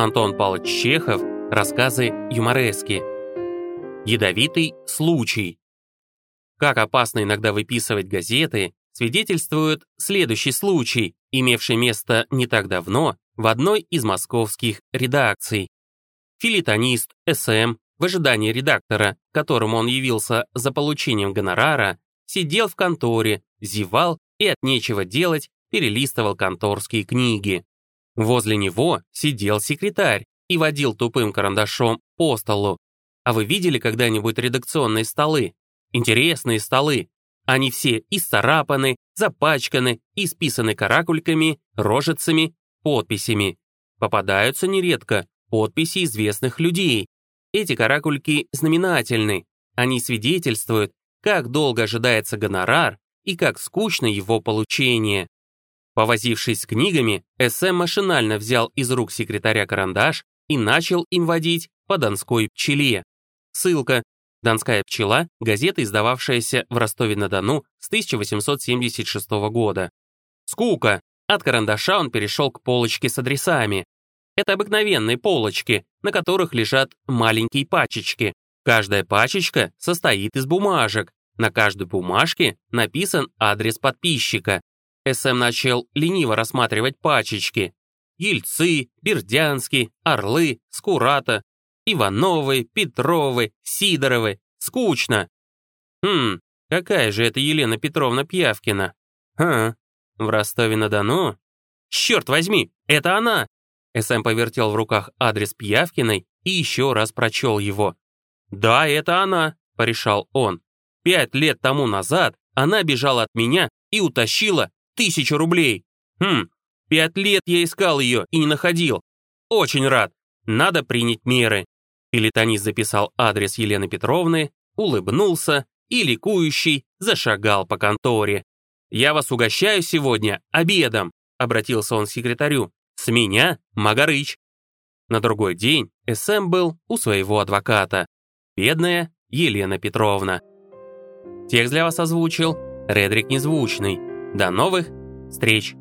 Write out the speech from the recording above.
Антон Павлович Чехов, рассказы юморески. Ядовитый случай. Как опасно иногда выписывать газеты, свидетельствует следующий случай, имевший место не так давно в одной из московских редакций. Филитонист СМ в ожидании редактора, которому он явился за получением гонорара, сидел в конторе, зевал и от нечего делать перелистывал конторские книги. Возле него сидел секретарь и водил тупым карандашом по столу. А вы видели когда-нибудь редакционные столы? Интересные столы. Они все исцарапаны, запачканы, исписаны каракульками, рожицами, подписями. Попадаются нередко подписи известных людей. Эти каракульки знаменательны. Они свидетельствуют, как долго ожидается гонорар и как скучно его получение. Повозившись с книгами, СМ машинально взял из рук секретаря карандаш и начал им водить по Донской пчеле. Ссылка. «Донская пчела» — газета, издававшаяся в Ростове-на-Дону с 1876 года. Скука. От карандаша он перешел к полочке с адресами. Это обыкновенные полочки, на которых лежат маленькие пачечки. Каждая пачечка состоит из бумажек. На каждой бумажке написан адрес подписчика. СМ начал лениво рассматривать пачечки. Ельцы, Бердянский, Орлы, Скурата, Ивановы, Петровы, Сидоровы. Скучно. Хм, какая же это Елена Петровна Пьявкина? А, в Ростове-на-Дону? Черт возьми, это она! СМ повертел в руках адрес Пьявкиной и еще раз прочел его. «Да, это она», — порешал он. «Пять лет тому назад она бежала от меня и утащила тысячу рублей. Хм, пять лет я искал ее и не находил. Очень рад. Надо принять меры». Филитонист записал адрес Елены Петровны, улыбнулся и, ликующий, зашагал по конторе. «Я вас угощаю сегодня обедом», — обратился он к секретарю. «С меня Магарыч». На другой день СМ был у своего адвоката. Бедная Елена Петровна. Текст для вас озвучил Редрик Незвучный. До новых встреч!